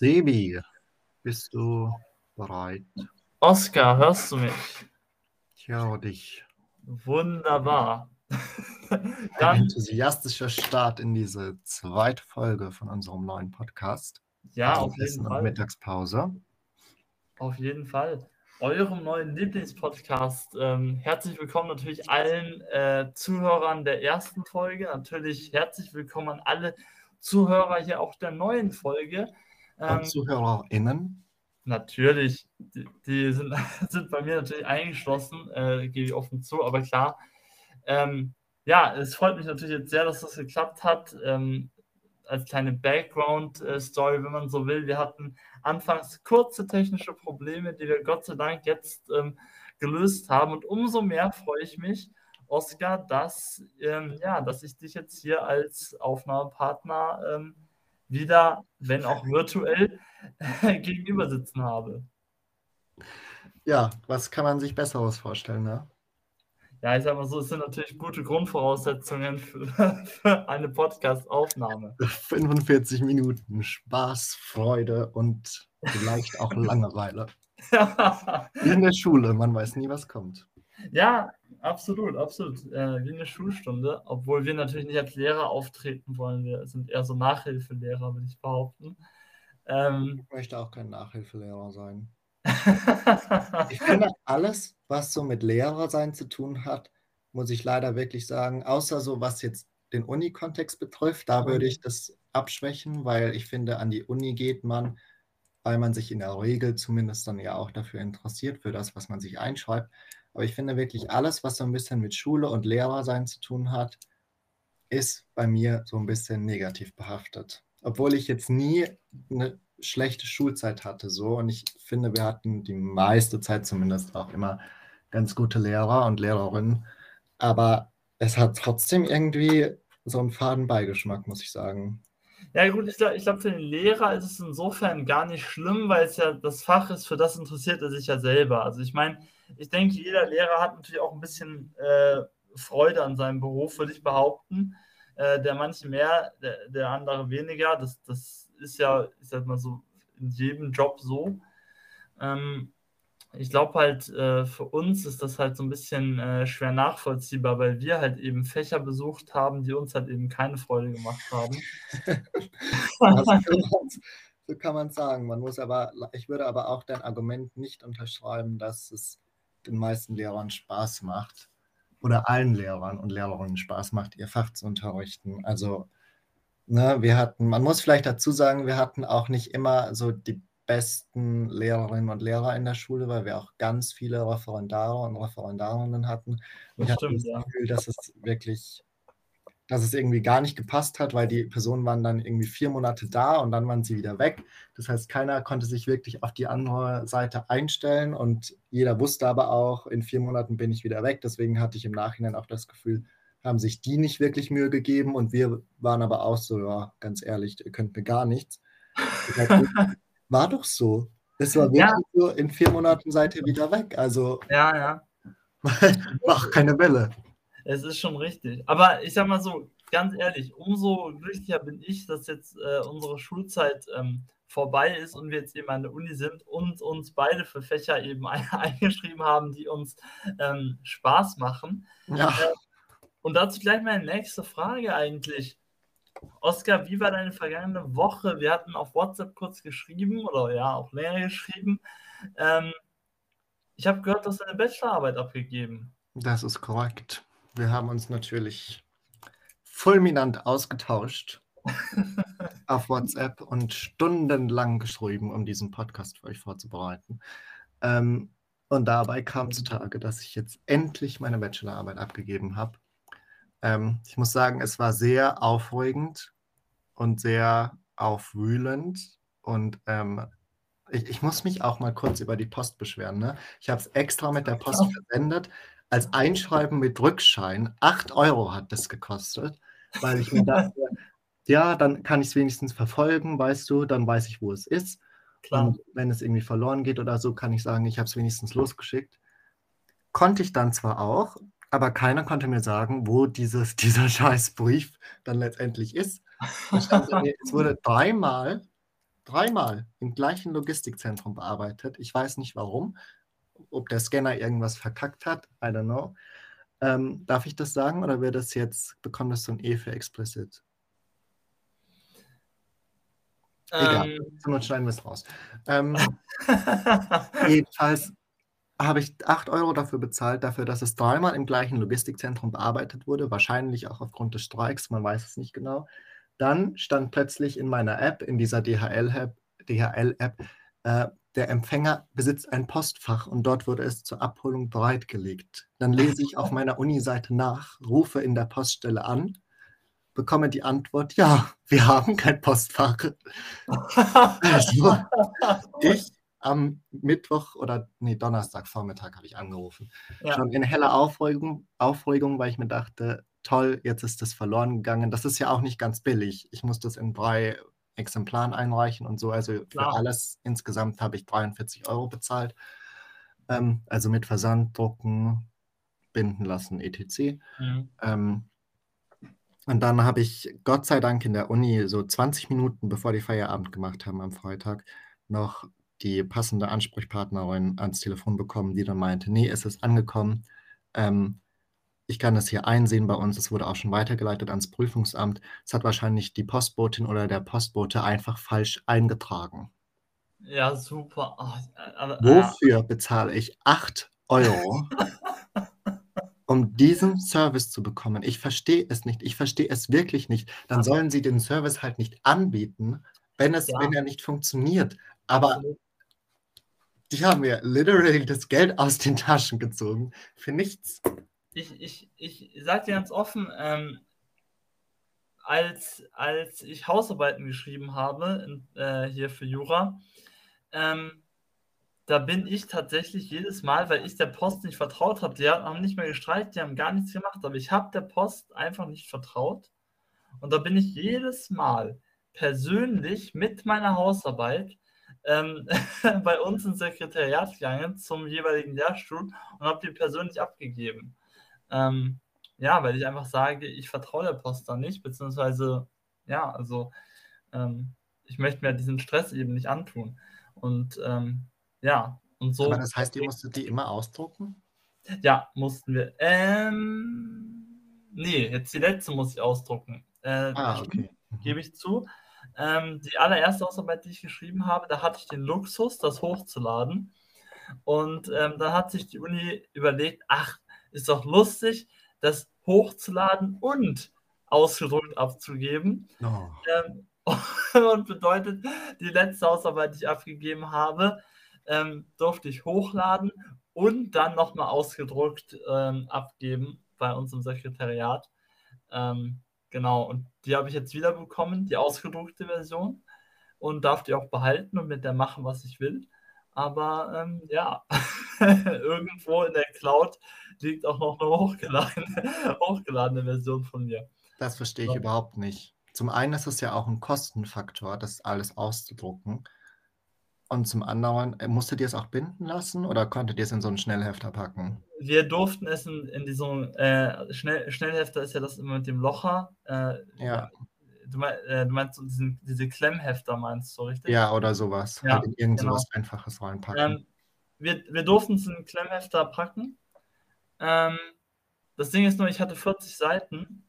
Sebi, bist du bereit? Oskar, hörst du mich? Ich höre dich. Wunderbar. Ein enthusiastischer Start in diese zweite Folge von unserem neuen Podcast. ja, Also auf jeden Fall. Mittagspause. Auf jeden Fall. Eurem neuen Lieblingspodcast. Ähm, herzlich willkommen natürlich allen äh, Zuhörern der ersten Folge. Natürlich herzlich willkommen an alle Zuhörer hier auch der neuen Folge. Ähm, ZuhörerInnen. Natürlich, die, die sind, sind bei mir natürlich eingeschlossen, äh, gebe ich offen zu, aber klar. Ähm, ja, es freut mich natürlich jetzt sehr, dass das geklappt hat. Ähm, als kleine Background-Story, wenn man so will. Wir hatten anfangs kurze technische Probleme, die wir Gott sei Dank jetzt ähm, gelöst haben. Und umso mehr freue ich mich, Oskar, dass, ähm, ja, dass ich dich jetzt hier als Aufnahmepartner ähm, wieder, wenn auch virtuell, gegenüber sitzen habe. Ja, was kann man sich Besseres vorstellen, ne? Ja, ich sag mal so, es sind natürlich gute Grundvoraussetzungen für, für eine Podcast-Aufnahme. 45 Minuten Spaß, Freude und vielleicht auch Langeweile. Wie in der Schule, man weiß nie, was kommt. Ja, absolut, absolut. Äh, wie eine Schulstunde, obwohl wir natürlich nicht als Lehrer auftreten wollen. Wir sind eher so Nachhilfelehrer, würde ich behaupten. Ähm, Ich möchte auch kein Nachhilfelehrer sein. Ich finde, alles, was so mit Lehrersein zu tun hat, muss ich leider wirklich sagen, außer so was jetzt den Uni-Kontext betrifft, da würde ich das abschwächen, weil ich finde, an die Uni geht man, weil man sich in der Regel zumindest dann ja auch dafür interessiert, für das, was man sich einschreibt. Aber ich finde wirklich alles, was so ein bisschen mit Schule und Lehrersein zu tun hat, ist bei mir so ein bisschen negativ behaftet. Obwohl ich jetzt nie eine schlechte Schulzeit hatte so und ich finde, wir hatten die meiste Zeit zumindest auch immer ganz gute Lehrer und Lehrerinnen, aber es hat trotzdem irgendwie so einen faden Beigeschmack, muss ich sagen. ja, gut, ich glaube, glaub, für den Lehrer ist es insofern gar nicht schlimm, weil es ja das Fach ist, für das interessiert er sich ja selber. Also, ich meine, ich denke, jeder Lehrer hat natürlich auch ein bisschen äh, Freude an seinem Beruf, würde ich behaupten. Äh, der manche mehr, der, der andere weniger. Das, das ist ja, ich sag mal so, in jedem Job so. Ähm, ich glaube halt, äh, für uns ist das halt so ein bisschen äh, schwer nachvollziehbar, weil wir halt eben Fächer besucht haben, die uns halt eben keine Freude gemacht haben. So kann man sagen. Man muss aber, ich würde aber auch dein Argument nicht unterschreiben, dass es den meisten Lehrern Spaß macht oder allen Lehrern und Lehrerinnen Spaß macht, ihr Fach zu unterrichten. Also, ne, wir hatten, man muss vielleicht dazu sagen, wir hatten auch nicht immer so die besten Lehrerinnen und Lehrer in der Schule, weil wir auch ganz viele Referendare und Referendarinnen hatten. Und ich Das hatte stimmt, das. Gefühl, dass es wirklich, dass es irgendwie gar nicht gepasst hat, weil die Personen waren dann irgendwie vier Monate da und dann waren sie wieder weg. Das heißt, keiner konnte sich wirklich auf die andere Seite einstellen und jeder wusste aber auch, in vier Monaten bin ich wieder weg. Deswegen hatte ich im Nachhinein auch das Gefühl, haben sich die nicht wirklich Mühe gegeben und wir waren aber auch so, ja, ganz ehrlich, ihr könnt mir gar nichts. War doch so. Es war wirklich Ja. so, in vier Monaten seid ihr wieder weg. Also Ja, ja. mach keine Welle. Es ist schon richtig. Aber ich sag mal so, ganz ehrlich, umso glücklicher bin ich, dass jetzt äh, unsere Schulzeit ähm, vorbei ist und wir jetzt eben an der Uni sind und uns beide für Fächer eben ein eingeschrieben haben, die uns ähm, Spaß machen. Ja. Und dazu gleich meine nächste Frage eigentlich. Oskar, wie war deine vergangene Woche? Wir hatten auf WhatsApp kurz geschrieben oder ja, auch länger geschrieben. Ähm, ich habe gehört, du hast deine Bachelorarbeit abgegeben. Das ist korrekt. Wir haben uns natürlich fulminant ausgetauscht auf WhatsApp und stundenlang geschrieben, um diesen Podcast für euch vorzubereiten. Ähm, und dabei kam zutage, dass ich jetzt endlich meine Bachelorarbeit abgegeben habe. Ähm, ich muss sagen, es war sehr aufregend und sehr aufwühlend. Und ähm, ich, ich muss mich auch mal kurz über die Post beschweren. Ne? Ich habe es extra mit der Post versendet. Als Einschreiben mit Rückschein. 8 Euro hat das gekostet, weil ich mir dachte, ja, dann kann ich es wenigstens verfolgen, weißt du, dann weiß ich, wo es ist. Klar. Und wenn es irgendwie verloren geht oder so, kann ich sagen, ich habe es wenigstens losgeschickt. Konnte ich dann zwar auch, aber keiner konnte mir sagen, wo dieses, dieser scheiß Brief dann letztendlich ist. Es wurde dreimal dreimal im gleichen Logistikzentrum bearbeitet. Ich weiß nicht warum. Ob der Scanner irgendwas verkackt hat, I don't know. Ähm, darf ich das sagen oder wird das jetzt, bekommt das so ein E für explicit? Egal, Ähm, schneiden wir es raus. Ähm, jedenfalls habe ich 8 Euro dafür bezahlt, dafür, dass es dreimal im gleichen Logistikzentrum bearbeitet wurde, wahrscheinlich auch aufgrund des Streiks, man weiß es nicht genau. Dann stand plötzlich in meiner App, in dieser DHL-App, DHL äh, der Empfänger besitzt ein Postfach und dort wurde es zur Abholung bereitgelegt. Dann lese ich auf meiner Uni-Seite nach, rufe in der Poststelle an, bekomme die Antwort, ja, wir haben kein Postfach. Also, ich am Mittwoch oder nee, Donnerstagvormittag habe ich angerufen. Ja. Schon in heller Aufregung, Aufregung, weil ich mir dachte, toll, jetzt ist das verloren gegangen. Das ist ja auch nicht ganz billig. Ich muss das in drei Exemplaren einreichen und so. Also für Klar. alles insgesamt habe ich 43 Euro bezahlt. Ähm, also mit Versand, Drucken, binden lassen, etc. Mhm. Ähm, und dann habe ich Gott sei Dank in der Uni so 20 Minuten, bevor die Feierabend gemacht haben am Freitag, noch die passende Ansprechpartnerin ans Telefon bekommen, die dann meinte, nee, es ist angekommen. Ähm, ich kann das hier einsehen bei uns. Es wurde auch schon weitergeleitet ans Prüfungsamt. Es hat wahrscheinlich die Postbotin oder der Postbote einfach falsch eingetragen. Ja, super. Oh, aber, Wofür bezahle ich 8 Euro, um diesen Service zu bekommen? Ich verstehe es nicht. Ich verstehe es wirklich nicht. Dann sollen sie den Service halt nicht anbieten, wenn, es, Ja. wenn er nicht funktioniert. Aber die haben mir literally das Geld aus den Taschen gezogen. Für nichts. Ich, ich, ich sage dir ganz offen, ähm, als, als ich Hausarbeiten geschrieben habe, in, äh, hier für Jura, ähm, da bin ich tatsächlich jedes Mal, weil ich der Post nicht vertraut habe, die haben nicht mehr gestreikt, die haben gar nichts gemacht, aber ich habe der Post einfach nicht vertraut. Und da bin ich jedes Mal persönlich mit meiner Hausarbeit ähm, bei uns ins Sekretariat gegangen zum jeweiligen Lehrstuhl und habe die persönlich abgegeben. Ähm, ja, weil ich einfach sage, ich vertraue der Post da nicht, beziehungsweise, ja, also ähm, ich möchte mir diesen Stress eben nicht antun. Und ähm, ja, und so. Aber das heißt, ihr musstet die immer ausdrucken? Ja, mussten wir. Ähm, nee, jetzt die letzte muss ich ausdrucken. Äh, Ah, okay. Mhm. Gebe ich zu. Ähm, die allererste Hausarbeit, die ich geschrieben habe, da hatte ich den Luxus, das hochzuladen. Und ähm, dann hat sich die Uni überlegt, ach, ist doch lustig, das hochzuladen und ausgedruckt abzugeben. Oh. Ähm, und bedeutet, die letzte Hausarbeit, die ich abgegeben habe, ähm, durfte ich hochladen und dann nochmal ausgedruckt ähm, abgeben bei uns im Sekretariat. Ähm, genau, und die habe ich jetzt wieder bekommen, die ausgedruckte Version, und darf die auch behalten und mit der machen, was ich will. Aber ähm, ja, irgendwo in der Cloud liegt auch noch eine hochgeladene, hochgeladene Version von mir. Das verstehe ich Ja. überhaupt nicht. Zum einen ist es ja auch ein Kostenfaktor, das alles auszudrucken. Und zum anderen, äh, musstet ihr es auch binden lassen oder konntet ihr es in so einen Schnellhefter packen? Wir durften es in, in diesem äh, Schnell, Schnellhefter ist ja das immer mit dem Locher. Äh, Ja. Du, mein, äh, du meinst so diesen, diese Klemmhefter, meinst du, richtig? Ja, oder sowas. Ja, halt in irgend genau. sowas Einfaches reinpacken. Ähm, wir, wir durften es in den Klemmhefter packen. Ähm, das Ding ist nur, ich hatte 40 Seiten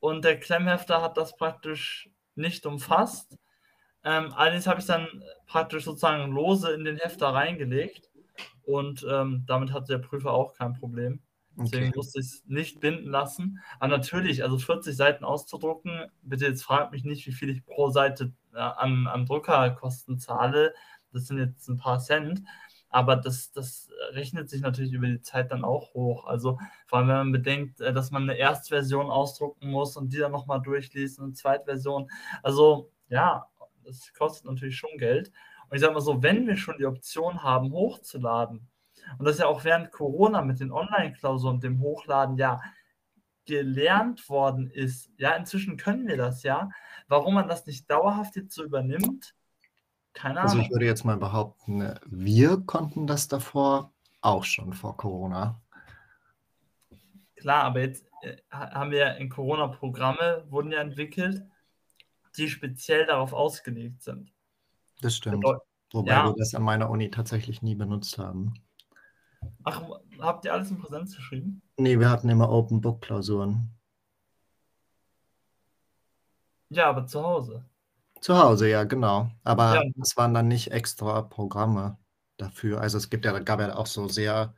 und der Klemmhefter hat das praktisch nicht umfasst. Ähm, allerdings habe ich dann praktisch sozusagen lose in den Hefter reingelegt und ähm, damit hatte der Prüfer auch kein Problem. Deswegen Okay. musste ich es nicht binden lassen. Aber natürlich, also 40 Seiten auszudrucken, bitte jetzt fragt mich nicht, wie viel ich pro Seite äh, an, an Druckerkosten zahle. Das sind jetzt ein paar Cent. Aber das, das rechnet sich natürlich über die Zeit dann auch hoch. Also vor allem, wenn man bedenkt, äh, dass man eine Erstversion ausdrucken muss und die dann nochmal durchlesen und Zweitversion. Also ja, das kostet natürlich schon Geld. Und ich sage mal so, wenn wir schon die Option haben, hochzuladen, und das ja auch während Corona mit den Online-Klausuren und dem Hochladen ja gelernt worden ist, ja, inzwischen können wir das ja. Warum man das nicht dauerhaft jetzt so übernimmt, keine Also Ahnung. ich würde jetzt mal behaupten, äh, wir konnten das davor auch schon vor Corona. Klar, aber jetzt äh, ha- haben wir ja in Corona Programme, wurden ja entwickelt, die speziell darauf ausgelegt sind. Das stimmt. Wobei ja. wir das an meiner Uni tatsächlich nie benutzt haben. Ach, habt ihr alles in Präsenz geschrieben? Nee, wir hatten immer Open Book Klausuren. Ja, aber zu Hause. Zu Hause, ja, genau. Aber ja. es waren dann nicht extra Programme dafür. Also es gibt ja, gab ja auch so sehr,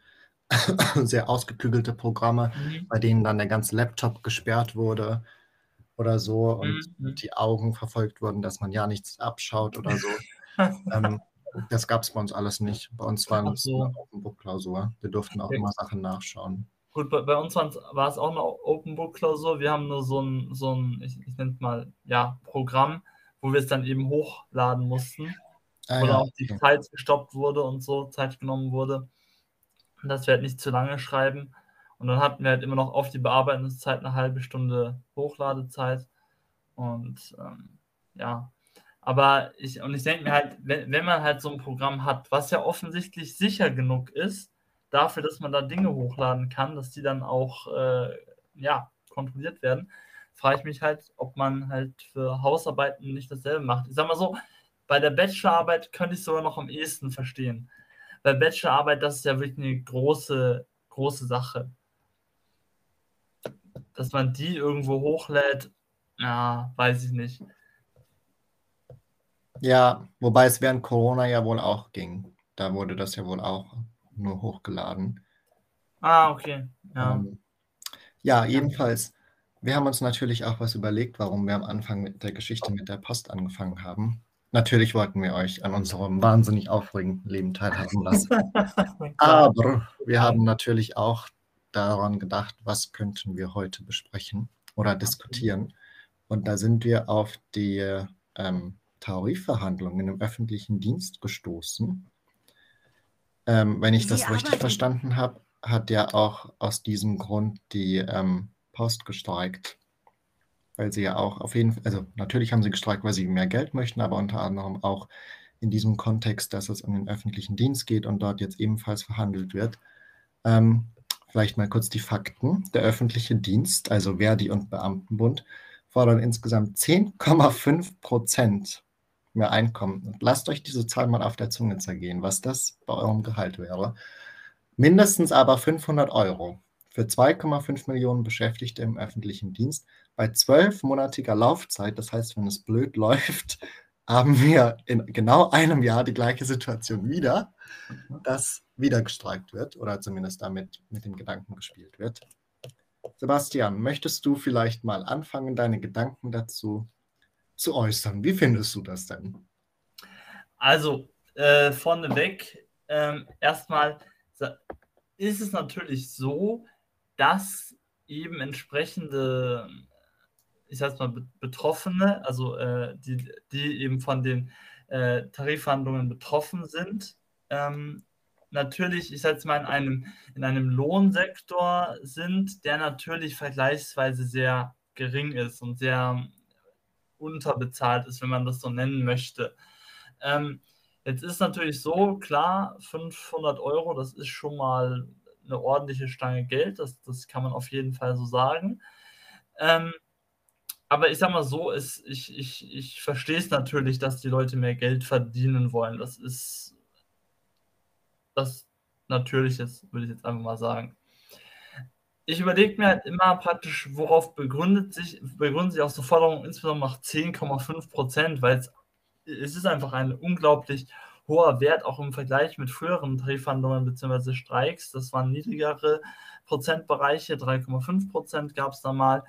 sehr ausgeklügelte Programme, mhm. bei denen dann der ganze Laptop gesperrt wurde oder so und mhm. die Augen verfolgt wurden, dass man ja nichts abschaut oder so. ähm, das gab es bei uns alles nicht. Bei uns war es so. eine Open Book Klausur. Wir durften auch okay. immer Sachen nachschauen. Gut, bei, bei uns war es auch eine Open Book Klausur. Wir haben nur so ein, so ein ich, ich nenne es mal, ja, Programm, wo wir es dann eben hochladen mussten. Ah, oder ja, auch die. Zeit gestoppt wurde und so, Zeit genommen wurde. dass wir halt nicht zu lange schreiben. Und dann hatten wir halt immer noch auf die Bearbeitungszeit eine halbe Stunde Hochladezeit. Und ähm, ja, aber ich, und ich denke mir halt, wenn, wenn man halt so ein Programm hat, was ja offensichtlich sicher genug ist, dafür, dass man da Dinge hochladen kann, dass die dann auch äh, ja, kontrolliert werden, frage ich mich halt, ob man halt für Hausarbeiten nicht dasselbe macht. Ich sag mal so, bei der Bachelorarbeit könnte ich sogar noch am ehesten verstehen. Bei Bachelorarbeit, das ist ja wirklich eine große, große Sache. Dass man die irgendwo hochlädt, na, weiß ich nicht. Ja, wobei es während Corona ja wohl auch ging. Da wurde das ja wohl auch nur hochgeladen. Ah, okay. Ja, ähm, ja jedenfalls. Wir haben uns natürlich auch was überlegt, warum wir am Anfang mit der Geschichte mit der Post angefangen haben. Natürlich wollten wir euch an unserem wahnsinnig aufregenden Leben teilhaben lassen. Aber wir haben natürlich auch daran gedacht, was könnten wir heute besprechen oder diskutieren. Und da sind wir auf die ähm, Tarifverhandlungen im öffentlichen Dienst gestoßen. Ähm, wenn ich Sie das richtig verstanden habe, hat ja auch aus diesem Grund die ähm, Post gestreikt. Weil sie ja auch auf jeden Fall, also natürlich haben sie gestreikt, weil sie mehr Geld möchten, aber unter anderem auch in diesem Kontext, dass es um den öffentlichen Dienst geht und dort jetzt ebenfalls verhandelt wird. Ähm, vielleicht mal kurz die Fakten. Der öffentliche Dienst, also Verdi und Beamtenbund, fordern insgesamt 10,5 Prozent mehr Einkommen. lasst euch diese Zahl mal auf der Zunge zergehen, was das bei eurem Gehalt wäre. Mindestens aber 500 Euro für 2,5 Millionen Beschäftigte im öffentlichen Dienst bei zwölfmonatiger Laufzeit. Das heißt, wenn es blöd läuft, haben wir in genau einem Jahr die gleiche Situation wieder, dass wieder gestreikt wird oder zumindest damit mit dem Gedanken gespielt wird. Sebastian, möchtest du vielleicht mal anfangen, deine Gedanken dazu zu äußern. Wie findest du das denn? Also, äh, vorneweg, ähm, erstmal ist es natürlich so, dass eben entsprechende, ich sag mal, Betroffene, also äh, die, die eben von den äh, Tarifverhandlungen betroffen sind, ähm, natürlich, ich sage mal, in einem, in einem Lohnsektor sind, der natürlich vergleichsweise sehr gering ist und sehr unterbezahlt ist, wenn man das so nennen möchte. Ähm, jetzt ist natürlich so, klar, 500 Euro, das ist schon mal eine ordentliche Stange Geld, das, das kann man auf jeden Fall so sagen. Ähm, aber ich sag mal so, ist, ich, ich, ich verstehe es natürlich, dass die Leute mehr Geld verdienen wollen. Das ist das Natürliche, würde ich jetzt einfach mal sagen ich überlege mir halt immer praktisch, worauf begründet sich, begründet sich auch so Forderungen, insbesondere nach 10,5 Prozent, weil es, es ist einfach ein unglaublich hoher Wert, auch im Vergleich mit früheren Tarifverhandlungen bzw. Streiks. Das waren niedrigere Prozentbereiche, 3,5 Prozent gab es da mal.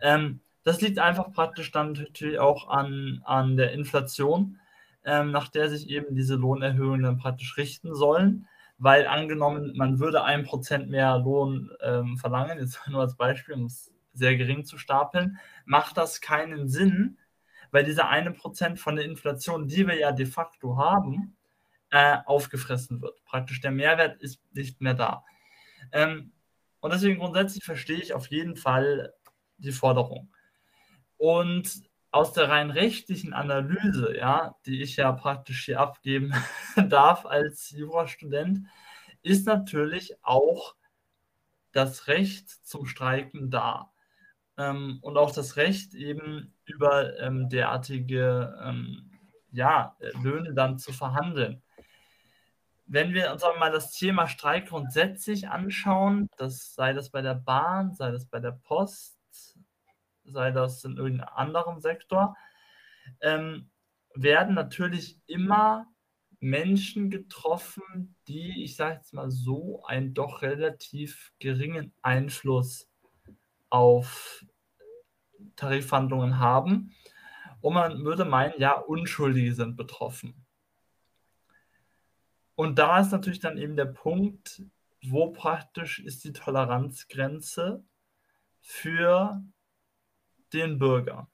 Ähm, das liegt einfach praktisch dann natürlich auch an, an der Inflation, ähm, nach der sich eben diese Lohnerhöhungen praktisch richten sollen weil angenommen, man würde ein Prozent mehr Lohn ähm, verlangen, jetzt nur als Beispiel, um es sehr gering zu stapeln, macht das keinen Sinn, weil dieser eine Prozent von der Inflation, die wir ja de facto haben, äh, aufgefressen wird. Praktisch der Mehrwert ist nicht mehr da. Ähm, und deswegen grundsätzlich verstehe ich auf jeden Fall die Forderung. Und aus der rein rechtlichen Analyse, ja, die ich ja praktisch hier abgeben darf als Jurastudent, ist natürlich auch das Recht zum Streiken da. Ähm, und auch das Recht eben über ähm, derartige, ähm, ja, Löhne dann zu verhandeln. Wenn wir uns aber mal das Thema Streik grundsätzlich anschauen, das sei das bei der Bahn, sei das bei der Post, sei das in irgendeinem anderen Sektor, ähm, werden natürlich immer Menschen getroffen, die, ich sage jetzt mal so, einen doch relativ geringen Einfluss auf Tarifverhandlungen haben. Und man würde meinen, ja, Unschuldige sind betroffen. Und da ist natürlich dann eben der Punkt, wo praktisch ist die Toleranzgrenze für den Bürger?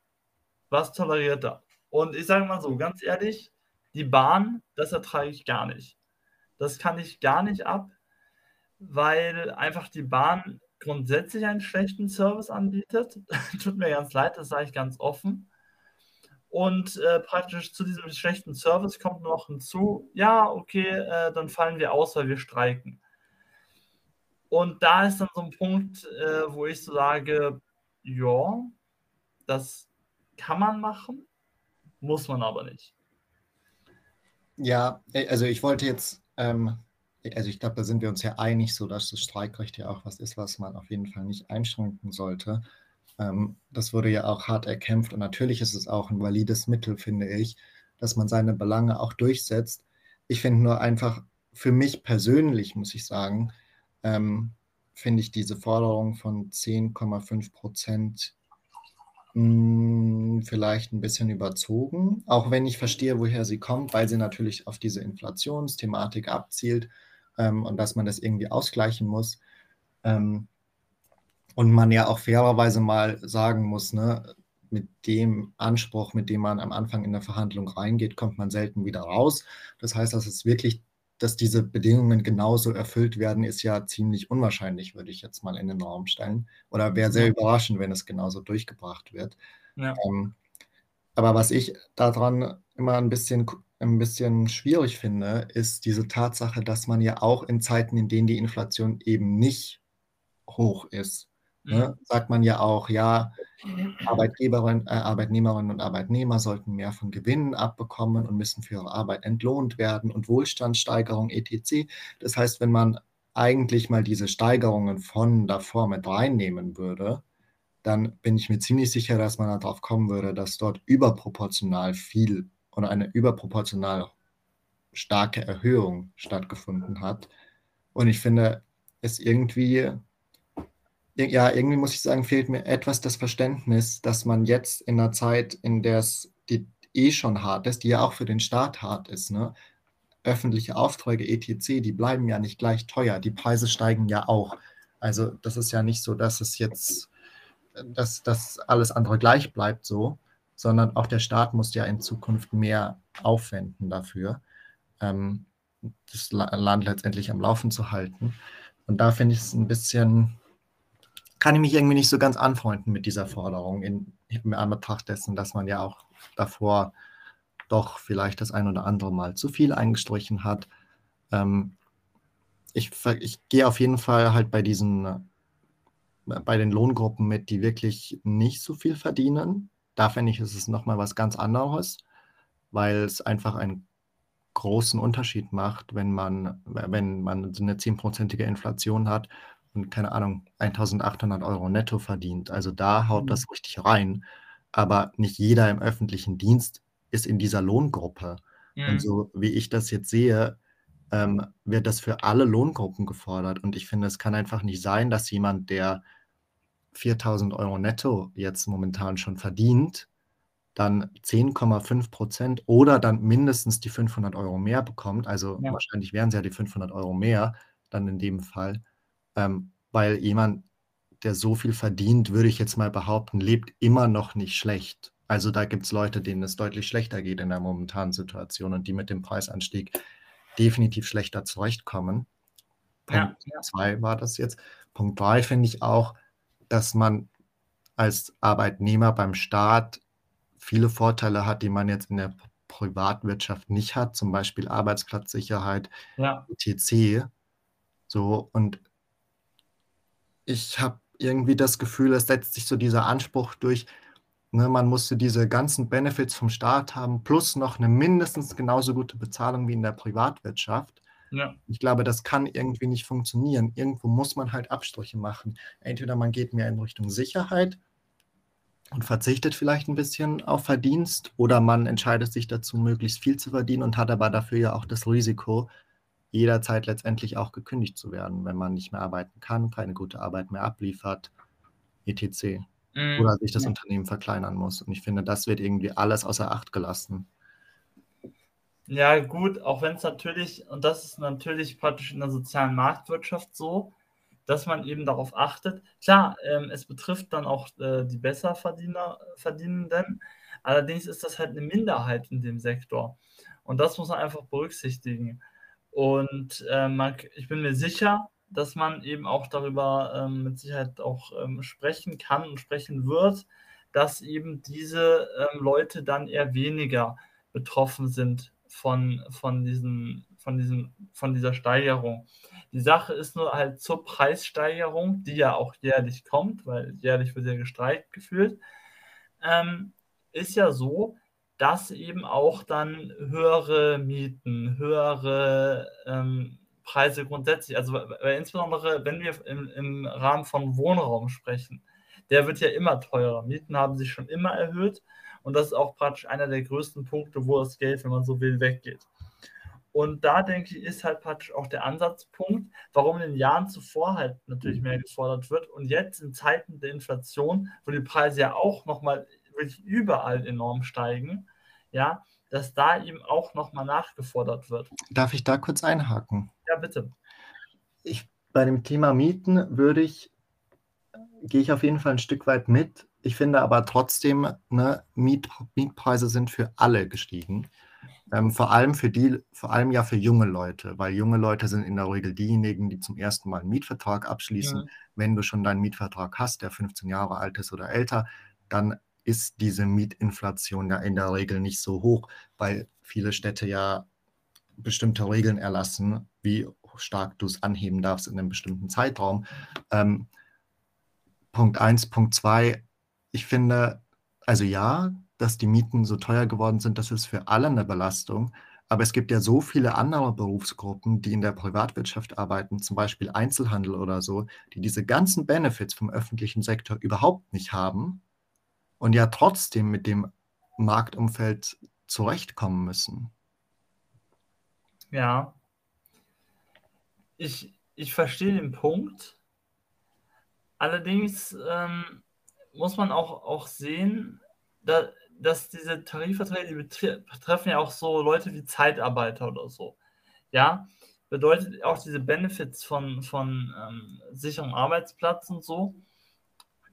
Was toleriert er? Und ich sage mal so, ganz ehrlich, die Bahn, das ertrage ich gar nicht. Das kann ich gar nicht ab, weil einfach die Bahn grundsätzlich einen schlechten Service anbietet. Tut mir ganz leid, das sage ich ganz offen. Und äh, praktisch zu diesem schlechten Service kommt noch hinzu, ja, okay, äh, dann fallen wir aus, weil wir streiken. Und da ist dann so ein Punkt, äh, wo ich so sage, ja, das kann man machen, muss man aber nicht. Ja, äh, also ich wollte jetzt, ähm, also ich glaube, da sind wir uns ja einig, so dass das Streikrecht ja auch was ist, was man auf jeden Fall nicht einschränken sollte. Ähm, das wurde ja auch hart erkämpft und natürlich ist es auch ein valides Mittel, finde ich, dass man seine Belange auch durchsetzt. Ich finde nur einfach, für mich persönlich muss ich sagen, ähm, finde ich diese Forderung von 10,5 Prozent hm, vielleicht ein bisschen überzogen, auch wenn ich verstehe, woher sie kommt, weil sie natürlich auf diese Inflationsthematik abzielt ähm, und dass man das irgendwie ausgleichen muss. Ähm, und man ja auch fairerweise mal sagen muss, ne, mit dem Anspruch, mit dem man am Anfang in der Verhandlung reingeht, kommt man selten wieder raus. Das heißt, dass es wirklich, dass diese Bedingungen genauso erfüllt werden, ist ja ziemlich unwahrscheinlich, würde ich jetzt mal in den Raum stellen. Oder wäre sehr überraschend, wenn es genauso durchgebracht wird. Ja. Ähm, aber was ich daran immer ein bisschen, ein bisschen schwierig finde, ist diese Tatsache, dass man ja auch in Zeiten, in denen die Inflation eben nicht hoch ist, ne, mhm. sagt man ja auch, ja, Arbeitgeberinnen, äh, Arbeitnehmerinnen und Arbeitnehmer sollten mehr von Gewinnen abbekommen und müssen für ihre Arbeit entlohnt werden und Wohlstandssteigerung etc. Das heißt, wenn man eigentlich mal diese Steigerungen von davor mit reinnehmen würde, dann bin ich mir ziemlich sicher, dass man darauf kommen würde, dass dort überproportional viel oder eine überproportional starke Erhöhung stattgefunden hat. Und ich finde es irgendwie, ja, irgendwie muss ich sagen, fehlt mir etwas das Verständnis, dass man jetzt in einer Zeit, in der es die eh schon hart ist, die ja auch für den Staat hart ist, ne? öffentliche Aufträge etc., die bleiben ja nicht gleich teuer, die Preise steigen ja auch. Also das ist ja nicht so, dass es jetzt dass, dass alles andere gleich bleibt so, sondern auch der Staat muss ja in Zukunft mehr aufwenden dafür, ähm, das Land letztendlich am Laufen zu halten. Und da finde ich es ein bisschen, kann ich mich irgendwie nicht so ganz anfreunden mit dieser Forderung in, in Anbetracht dessen, dass man ja auch davor doch vielleicht das ein oder andere Mal zu viel eingestrichen hat. Ähm, ich, ich gehe auf jeden Fall halt bei diesen bei den Lohngruppen mit, die wirklich nicht so viel verdienen. Da finde ich, ist es nochmal was ganz anderes, weil es einfach einen großen Unterschied macht, wenn man, wenn man eine zehnprozentige Inflation hat und keine Ahnung, 1800 Euro netto verdient. Also da haut mhm. das richtig rein. Aber nicht jeder im öffentlichen Dienst ist in dieser Lohngruppe. Mhm. Und so wie ich das jetzt sehe, ähm, wird das für alle Lohngruppen gefordert. Und ich finde, es kann einfach nicht sein, dass jemand, der 4000 Euro netto jetzt momentan schon verdient, dann 10,5 Prozent oder dann mindestens die 500 Euro mehr bekommt. Also ja. wahrscheinlich wären es ja die 500 Euro mehr dann in dem Fall, ähm, weil jemand, der so viel verdient, würde ich jetzt mal behaupten, lebt immer noch nicht schlecht. Also da gibt es Leute, denen es deutlich schlechter geht in der momentanen Situation und die mit dem Preisanstieg definitiv schlechter zurechtkommen. Punkt 2 ja. war das jetzt. Punkt 3 finde ich auch, dass man als Arbeitnehmer beim Staat viele Vorteile hat, die man jetzt in der Privatwirtschaft nicht hat, zum Beispiel Arbeitsplatzsicherheit, ja. etc. So, und ich habe irgendwie das Gefühl, es setzt sich so dieser Anspruch durch, ne, man musste diese ganzen Benefits vom Staat haben, plus noch eine mindestens genauso gute Bezahlung wie in der Privatwirtschaft. Ja. Ich glaube, das kann irgendwie nicht funktionieren. Irgendwo muss man halt Abstriche machen. Entweder man geht mehr in Richtung Sicherheit und verzichtet vielleicht ein bisschen auf Verdienst oder man entscheidet sich dazu, möglichst viel zu verdienen und hat aber dafür ja auch das Risiko, jederzeit letztendlich auch gekündigt zu werden, wenn man nicht mehr arbeiten kann, keine gute Arbeit mehr abliefert, etc. Mhm. Oder sich das Ja. Unternehmen verkleinern muss. Und ich finde, das wird irgendwie alles außer Acht gelassen. Ja, gut, auch wenn es natürlich, und das ist natürlich praktisch in der sozialen Marktwirtschaft so, dass man eben darauf achtet. Klar, ähm, es betrifft dann auch äh, die Besserverdiener, Verdienenden, allerdings ist das halt eine Minderheit in dem Sektor. Und das muss man einfach berücksichtigen. Und äh, man, ich bin mir sicher, dass man eben auch darüber ähm, mit Sicherheit auch ähm, sprechen kann und sprechen wird, dass eben diese ähm, Leute dann eher weniger betroffen sind von, von, diesen, von, diesen, von dieser Steigerung. Die Sache ist nur halt zur Preissteigerung, die ja auch jährlich kommt, weil jährlich wird ja gestreikt gefühlt, ähm, ist ja so, dass eben auch dann höhere Mieten, höhere ähm, Preise grundsätzlich, also insbesondere wenn wir im, im Rahmen von Wohnraum sprechen, der wird ja immer teurer. Mieten haben sich schon immer erhöht und das ist auch praktisch einer der größten Punkte, wo das Geld, wenn man so will, weggeht. Und da denke ich, ist halt praktisch auch der Ansatzpunkt, warum in den Jahren zuvor halt natürlich mehr gefordert wird und jetzt in Zeiten der Inflation, wo die Preise ja auch nochmal wirklich überall enorm steigen, ja, dass da eben auch nochmal nachgefordert wird. Darf ich da kurz einhaken? Ja, bitte. Ich, bei dem Thema Mieten würde ich, gehe ich auf jeden Fall ein Stück weit mit. Ich finde aber trotzdem, ne, Miet, Mietpreise sind für alle gestiegen. Ähm, vor allem für die, vor allem ja für junge Leute, weil junge Leute sind in der Regel diejenigen, die zum ersten Mal einen Mietvertrag abschließen. Mhm. Wenn du schon deinen Mietvertrag hast, der 15 Jahre alt ist oder älter, dann ist diese Mietinflation ja in der Regel nicht so hoch, weil viele Städte ja bestimmte Regeln erlassen, wie stark du es anheben darfst in einem bestimmten Zeitraum. Ähm, Punkt 1, Punkt 2, ich finde, also ja, dass die Mieten so teuer geworden sind, das ist für alle eine Belastung. Aber es gibt ja so viele andere Berufsgruppen, die in der Privatwirtschaft arbeiten, zum Beispiel Einzelhandel oder so, die diese ganzen Benefits vom öffentlichen Sektor überhaupt nicht haben und ja trotzdem mit dem Marktumfeld zurechtkommen müssen. Ja. Ich, ich verstehe den Punkt. Allerdings ähm, muss man auch, auch sehen, da, dass diese Tarifverträge, die betreffen ja auch so Leute wie Zeitarbeiter oder so. Ja, bedeutet auch diese Benefits von, von ähm, sicherem Arbeitsplatz und so,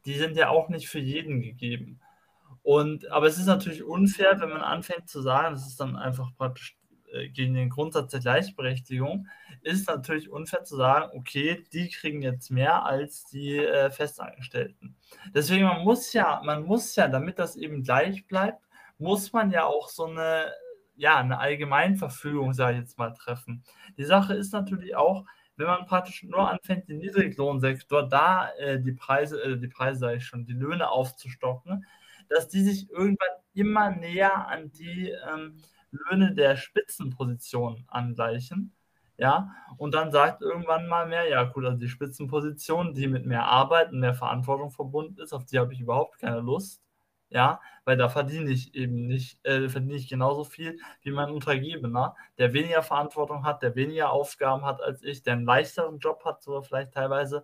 die sind ja auch nicht für jeden gegeben. Und, aber es ist natürlich unfair, wenn man anfängt zu sagen, das ist dann einfach praktisch gegen den Grundsatz der Gleichberechtigung, ist natürlich unfair zu sagen, okay, die kriegen jetzt mehr als die äh, Festangestellten. Deswegen, man muss ja, man muss ja, damit das eben gleich bleibt, muss man ja auch so eine, ja, eine Allgemeinverfügung, sage ich jetzt mal, treffen. Die Sache ist natürlich auch, wenn man praktisch nur anfängt, den Niedriglohnsektor da äh, die Preise, äh, die Preise sage ich schon, die Löhne aufzustocken, dass die sich irgendwann immer näher an die ähm, Löhne der Spitzenposition angleichen. Ja, und dann sagt irgendwann mal mehr, ja gut, also die Spitzenposition, die mit mehr Arbeit und mehr Verantwortung verbunden ist, auf die habe ich überhaupt keine Lust. Ja, weil da verdiene ich eben nicht, äh, verdiene ich genauso viel wie mein Untergebener, der weniger Verantwortung hat, der weniger Aufgaben hat als ich, der einen leichteren Job hat, sogar vielleicht teilweise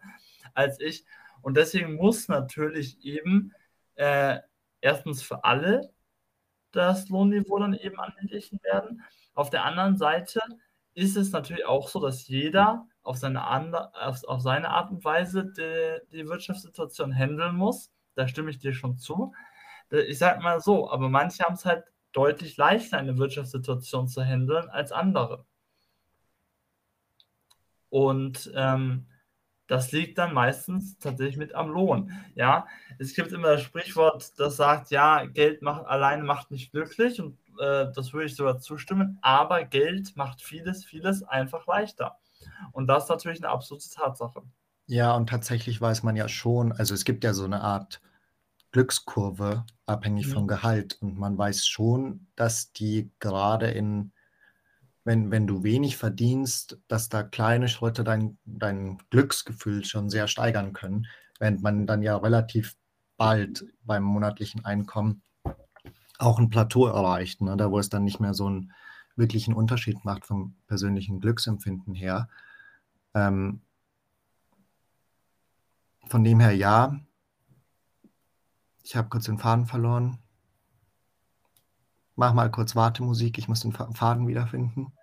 als ich. Und deswegen muss natürlich eben äh, erstens für alle das Lohnniveau dann eben angeglichen werden. Auf der anderen Seite ist es natürlich auch so, dass jeder auf seine, andre, auf, auf seine Art und Weise die, die Wirtschaftssituation handeln muss. Da stimme ich dir schon zu. Ich sage mal so, aber manche haben es halt deutlich leichter, eine Wirtschaftssituation zu handeln als andere. Und ähm, das liegt dann meistens tatsächlich mit am Lohn. Ja, es gibt immer das Sprichwort, das sagt, ja, Geld macht, alleine macht nicht glücklich und äh, das würde ich sogar zustimmen, aber Geld macht vieles, vieles einfach leichter. Und das ist natürlich eine absolute Tatsache. Ja, und tatsächlich weiß man ja schon, also es gibt ja so eine Art Glückskurve abhängig Mhm. vom Gehalt. Und man weiß schon, dass die gerade in, wenn, wenn du wenig verdienst, dass da kleine Schritte dein, dein Glücksgefühl schon sehr steigern können, während man dann ja relativ bald beim monatlichen Einkommen auch ein Plateau erreicht, ne? da wo es dann nicht mehr so einen wirklichen Unterschied macht vom persönlichen Glücksempfinden her. Ähm, von dem her ja. Ich habe kurz den Faden verloren. Mach mal kurz Wartemusik, ich muss den Faden wiederfinden.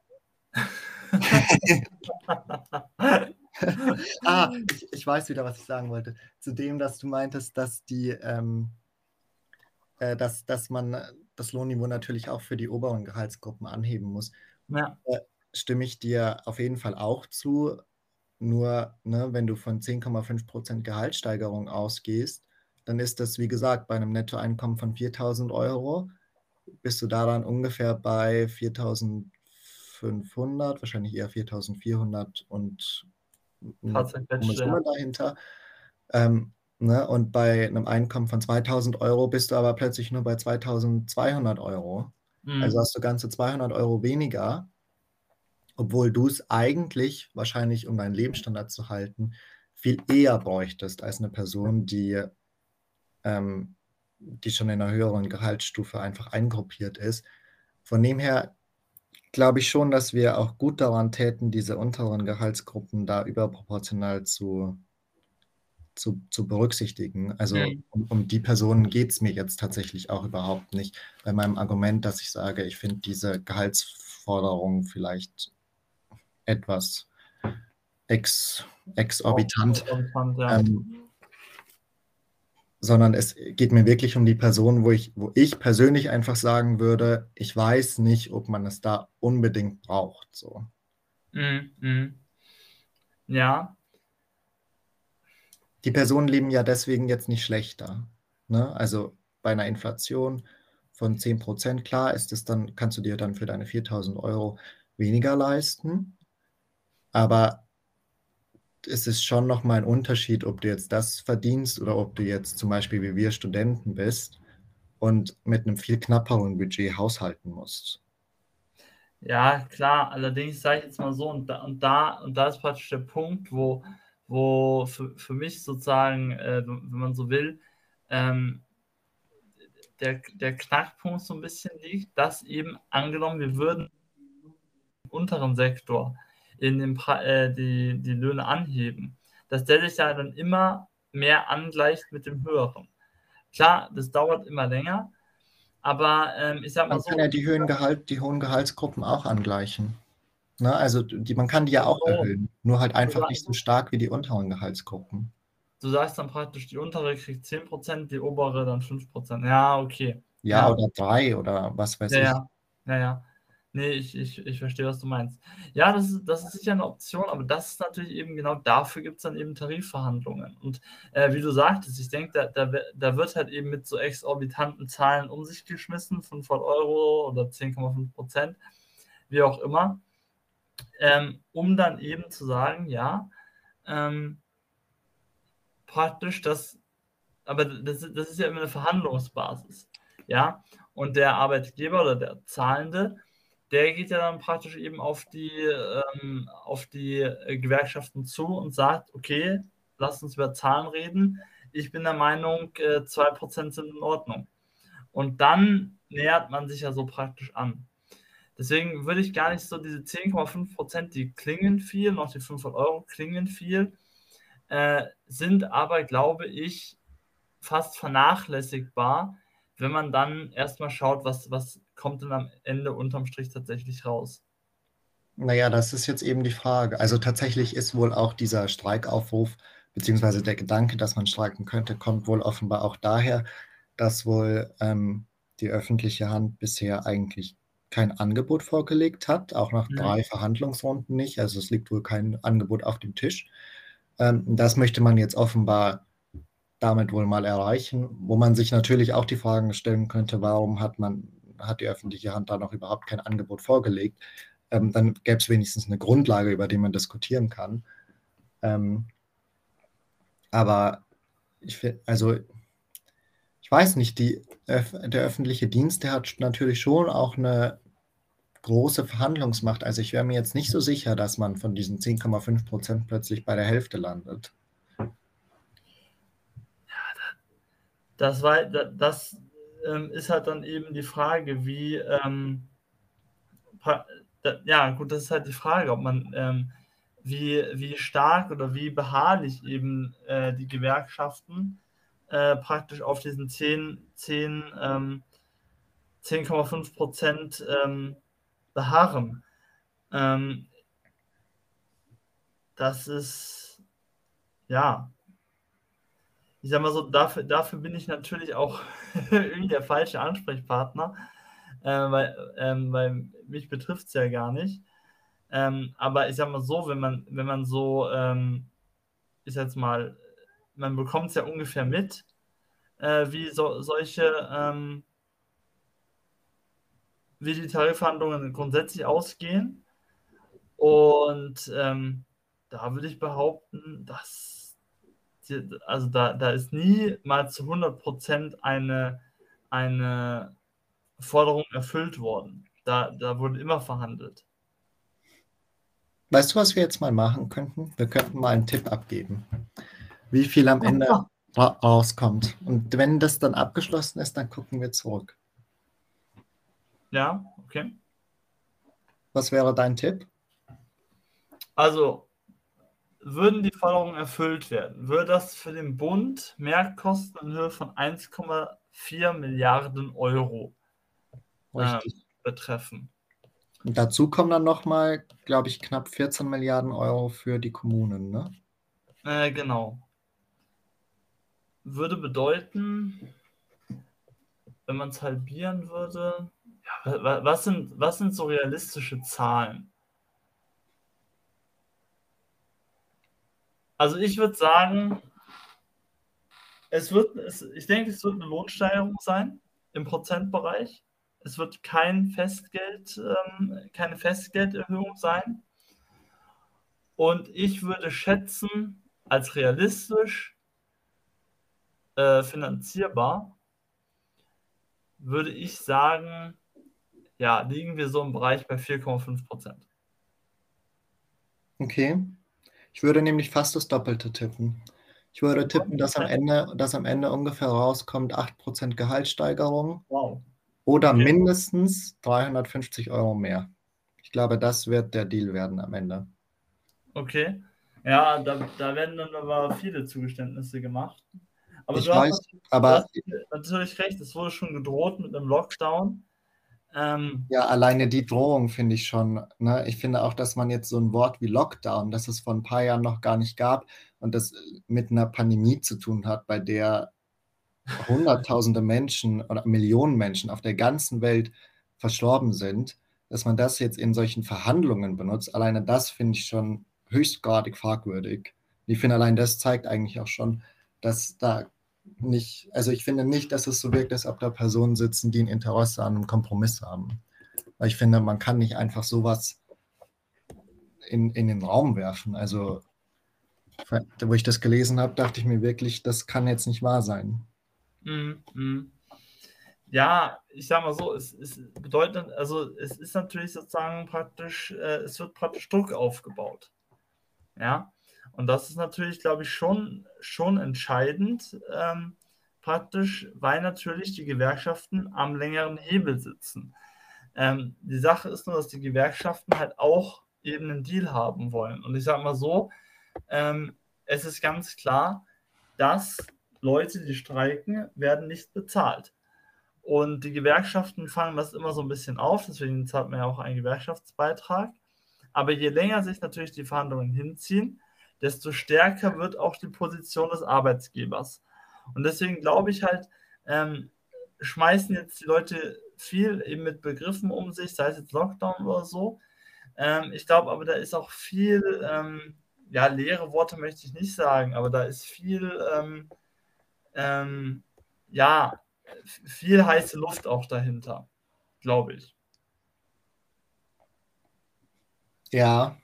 Ah, ich, ich, weiß wieder, was ich sagen wollte. Zu dem, dass du meintest, dass die, ähm, äh, dass, dass man das Lohnniveau natürlich auch für die oberen Gehaltsgruppen anheben muss. Ja. Äh, stimme ich dir auf jeden Fall auch zu. Nur, ne, wenn du von 10,5% Gehaltssteigerung ausgehst, dann ist das, wie gesagt, bei einem Nettoeinkommen von 4000 Euro, bist du daran ungefähr bei 4500, wahrscheinlich eher 4400 und eine Summe dahinter. Ähm, ne? Und bei einem Einkommen von 2000 Euro bist du aber plötzlich nur bei 2200 Euro. Mhm. Also hast du ganze 200 Euro weniger, obwohl du es eigentlich wahrscheinlich, um deinen Lebensstandard zu halten, viel eher bräuchtest als eine Person, die, ähm, die schon in einer höheren Gehaltsstufe einfach eingruppiert ist. Von dem her glaube ich schon, dass wir auch gut daran täten, diese unteren Gehaltsgruppen da überproportional zu, zu, zu berücksichtigen. Also Mhm. um, um die Personen geht es mir jetzt tatsächlich auch überhaupt nicht. Bei meinem Argument, dass ich sage, ich finde diese Gehaltsforderung vielleicht etwas ex, exorbitant. Exorbitant, ja. Ähm, sondern es geht mir wirklich um die Person, wo ich, wo ich persönlich einfach sagen würde, ich weiß nicht, ob man es da unbedingt braucht. So. Mhm, mhm. Ja. Die Personen leben ja deswegen jetzt nicht schlechter. Ne? Also bei einer Inflation von 10%, klar ist es dann, kannst du dir dann für deine 4000 Euro weniger leisten. Aber es ist schon nochmal ein Unterschied, ob du jetzt das verdienst oder ob du jetzt zum Beispiel wie wir Studenten bist und mit einem viel knapperen Budget haushalten musst. Ja, klar, allerdings sage ich jetzt mal so, und da, und da, und da ist praktisch der Punkt, wo, wo für, für mich sozusagen, äh, wenn man so will, ähm, der, der Knackpunkt so ein bisschen liegt, dass eben angenommen, wir würden im unteren Sektor in den äh, die, die Löhne anheben, dass der sich ja dann immer mehr angleicht mit dem höheren. Klar, das dauert immer länger, aber ähm, ich sag mal man so. Man kann ja die, Höhen Gehalt, die hohen Gehaltsgruppen auch angleichen. Ne? Also die, man kann die ja auch so. erhöhen, nur halt einfach nicht so stark wie die unteren Gehaltsgruppen. Du sagst dann praktisch, die untere kriegt 10%, die obere dann 5%. Ja, okay. Ja, ja. oder drei oder was weiß ja, ich. Ja, ja, ja. Nee, ich, ich, ich verstehe, was du meinst. Ja, das ist, das ist sicher eine Option, aber das ist natürlich eben genau dafür gibt es dann eben Tarifverhandlungen. Und äh, wie du sagtest, ich denke, da, da, da wird halt eben mit so exorbitanten Zahlen um sich geschmissen, 500 Euro oder 10,5 Prozent, wie auch immer, ähm, um dann eben zu sagen, ja, ähm, praktisch das, aber das, das ist ja immer eine Verhandlungsbasis, ja, und der Arbeitgeber oder der Zahlende, der geht ja dann praktisch eben auf die, ähm, auf die äh, Gewerkschaften zu und sagt, okay, lass uns über Zahlen reden. Ich bin der Meinung, äh, 2% sind in Ordnung. Und dann nähert man sich ja so praktisch an. Deswegen würde ich gar nicht so diese 10,5%, die klingen viel, noch die 500 Euro klingen viel, äh, sind aber, glaube ich, fast vernachlässigbar, wenn man dann erstmal schaut, was, was kommt denn am Ende unterm Strich tatsächlich raus? Naja, das ist jetzt eben die Frage. Also tatsächlich ist wohl auch dieser Streikaufruf, beziehungsweise der Gedanke, dass man streiken könnte, kommt wohl offenbar auch daher, dass wohl ähm, die öffentliche Hand bisher eigentlich kein Angebot vorgelegt hat, auch nach ja. drei Verhandlungsrunden nicht. Also es liegt wohl kein Angebot auf dem Tisch. Ähm, das möchte man jetzt offenbar damit wohl mal erreichen, wo man sich natürlich auch die Fragen stellen könnte, warum hat man, hat die öffentliche Hand da noch überhaupt kein Angebot vorgelegt? Ähm, dann gäbe es wenigstens eine Grundlage, über die man diskutieren kann. Ähm, aber ich also ich weiß nicht, die, der öffentliche Dienst, der hat natürlich schon auch eine große Verhandlungsmacht. Also ich wäre mir jetzt nicht so sicher, dass man von diesen 10,5 Prozent plötzlich bei der Hälfte landet. Das, war, das ähm, ist halt dann eben die Frage, wie, ähm, ja gut, das ist halt die Frage, ob man, ähm, wie, wie stark oder wie beharrlich eben äh, die Gewerkschaften äh, praktisch auf diesen 10, 10, ähm, 10,5 Prozent ähm, beharren. Ähm, das ist, ja, ich sag mal so, dafür, dafür bin ich natürlich auch irgendwie der falsche Ansprechpartner, äh, weil, ähm, weil mich betrifft es ja gar nicht. Ähm, aber ich sag mal so, wenn man, wenn man so, ähm, ich sag jetzt mal, man bekommt es ja ungefähr mit, äh, wie so, solche, ähm, wie die Tarifverhandlungen grundsätzlich ausgehen. Und ähm, da würde ich behaupten, dass also da, da ist nie mal zu 100 Prozent eine, eine Forderung erfüllt worden. Da, da wurde immer verhandelt. Weißt du, was wir jetzt mal machen könnten? Wir könnten mal einen Tipp abgeben, wie viel am Ende rauskommt. Und wenn das dann abgeschlossen ist, dann gucken wir zurück. Ja, okay. Was wäre dein Tipp? Also, würden die Forderungen erfüllt werden, würde das für den Bund Mehrkosten in Höhe von 1,4 Milliarden Euro äh, betreffen. Und dazu kommen dann nochmal, glaube ich, knapp 14 Milliarden Euro für die Kommunen, ne? Äh, genau würde bedeuten, wenn man es halbieren würde, ja, was, sind, was sind so realistische Zahlen? Also ich würde sagen, es wird, es, ich denke, es wird eine Lohnsteigerung sein im Prozentbereich. Es wird kein Festgeld, ähm, keine Festgelderhöhung sein. Und ich würde schätzen, als realistisch, äh, finanzierbar, würde ich sagen, ja, liegen wir so im Bereich bei 4,5 Prozent. Okay. Ich würde nämlich fast das Doppelte tippen. Ich würde tippen, dass am Ende, dass am Ende ungefähr rauskommt 8% Gehaltssteigerung. Wow. Oder okay. mindestens 350 Euro mehr. Ich glaube, das wird der Deal werden am Ende. Okay. Ja, da, da werden dann aber viele Zugeständnisse gemacht. Aber ich du weiß, hast, aber natürlich recht, es wurde schon gedroht mit einem Lockdown. Ähm, ja, alleine die Drohung finde ich schon. Ne? Ich finde auch, dass man jetzt so ein Wort wie Lockdown, das es vor ein paar Jahren noch gar nicht gab und das mit einer Pandemie zu tun hat, bei der Hunderttausende Menschen oder Millionen Menschen auf der ganzen Welt verstorben sind, dass man das jetzt in solchen Verhandlungen benutzt, alleine das finde ich schon höchstgradig fragwürdig. Ich finde, allein das zeigt eigentlich auch schon, dass da nicht, also ich finde nicht, dass es so wirkt, als ob da Personen sitzen, die ein Interesse an einem Kompromiss haben. Weil ich finde, man kann nicht einfach sowas in, in den Raum werfen. Also, wo ich das gelesen habe, dachte ich mir wirklich, das kann jetzt nicht wahr sein. Mm, mm. Ja, ich sag mal so, es, es bedeutet, also es ist natürlich sozusagen praktisch, äh, es wird praktisch Druck aufgebaut. Ja, und das ist natürlich, glaube ich, schon, schon entscheidend, ähm, praktisch, weil natürlich die Gewerkschaften am längeren Hebel sitzen. Ähm, die Sache ist nur, dass die Gewerkschaften halt auch eben einen Deal haben wollen. Und ich sage mal so, ähm, es ist ganz klar, dass Leute, die streiken, werden nicht bezahlt. Und die Gewerkschaften fangen das immer so ein bisschen auf, deswegen zahlt man ja auch einen Gewerkschaftsbeitrag. Aber je länger sich natürlich die Verhandlungen hinziehen, desto stärker wird auch die Position des Arbeitsgebers. Und deswegen glaube ich halt, ähm, schmeißen jetzt die Leute viel eben mit Begriffen um sich, sei es jetzt Lockdown oder so. Ähm, ich glaube aber, da ist auch viel, ähm, ja, leere Worte möchte ich nicht sagen, aber da ist viel, ähm, ähm, ja, viel heiße Luft auch dahinter, glaube ich. Ja,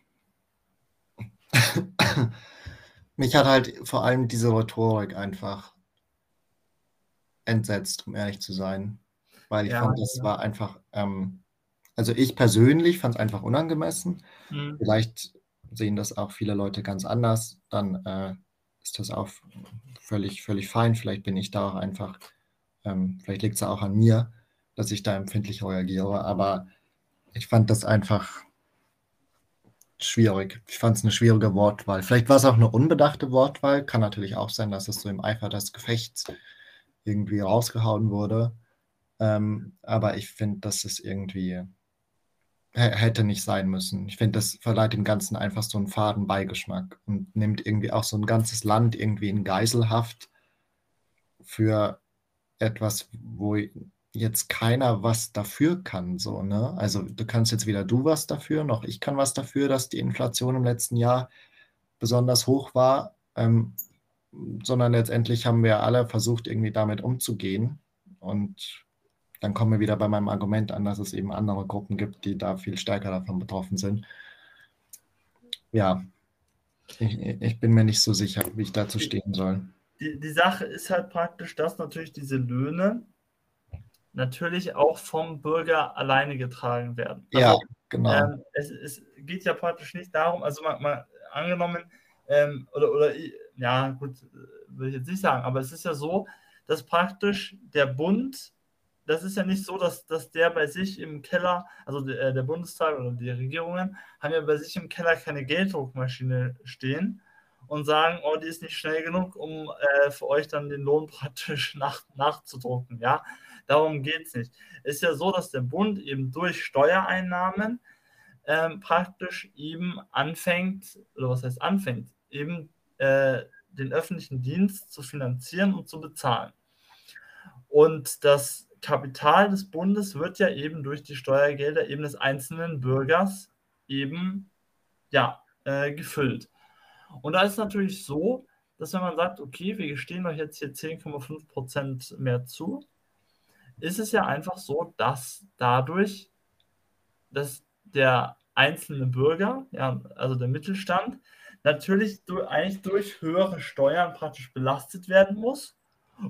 mich hat halt vor allem diese Rhetorik einfach entsetzt, um ehrlich zu sein. Weil ich ja, fand, das ja. war einfach, ähm, also ich persönlich fand es einfach unangemessen. Mhm. Vielleicht sehen das auch viele Leute ganz anders. Dann äh, ist das auch völlig, völlig fein. Vielleicht bin ich da auch einfach, ähm, vielleicht liegt es auch an mir, dass ich da empfindlich reagiere. Aber ich fand das einfach schwierig. Ich fand es eine schwierige Wortwahl. Vielleicht war es auch eine unbedachte Wortwahl. Kann natürlich auch sein, dass es so im Eifer des Gefechts irgendwie rausgehauen wurde. Ähm, aber ich finde, dass es irgendwie hätte nicht sein müssen. Ich finde, das verleiht dem Ganzen einfach so einen faden Beigeschmack und nimmt irgendwie auch so ein ganzes Land irgendwie in Geiselhaft für etwas, wo jetzt keiner was dafür kann, so, ne? Also du kannst jetzt weder du was dafür, noch ich kann was dafür, dass die Inflation im letzten Jahr besonders hoch war, ähm, sondern letztendlich haben wir alle versucht, irgendwie damit umzugehen. Und dann kommen wir wieder bei meinem Argument an, dass es eben andere Gruppen gibt, die da viel stärker davon betroffen sind. Ja, ich, ich bin mir nicht so sicher, wie ich dazu stehen soll. Die, die Sache ist halt praktisch, dass natürlich diese Löhne natürlich auch vom Bürger alleine getragen werden. Also, ja, genau. Ähm, es, es, geht ja praktisch nicht darum, also mal, mal angenommen, ähm, oder, oder ja, gut, will ich jetzt nicht sagen, aber es ist ja so, dass praktisch der Bund, das ist ja nicht so, dass, dass der bei sich im Keller, also der, der Bundestag oder die Regierungen, haben ja bei sich im Keller keine Gelddruckmaschine stehen und sagen, oh, die ist nicht schnell genug, um äh, für euch dann den Lohn praktisch nach, nachzudrucken. Ja, Darum geht es nicht. Es ist ja so, dass der Bund eben durch Steuereinnahmen ähm, praktisch eben anfängt, oder was heißt anfängt, eben äh, den öffentlichen Dienst zu finanzieren und zu bezahlen. Und das Kapital des Bundes wird ja eben durch die Steuergelder eben des einzelnen Bürgers eben ja, äh, gefüllt. Und da ist natürlich so, dass wenn man sagt, okay, wir gestehen euch jetzt hier 10,5 Prozent mehr zu, ist es ja einfach so, dass dadurch, dass der einzelne Bürger, ja, also der Mittelstand, natürlich durch, eigentlich durch höhere Steuern praktisch belastet werden muss,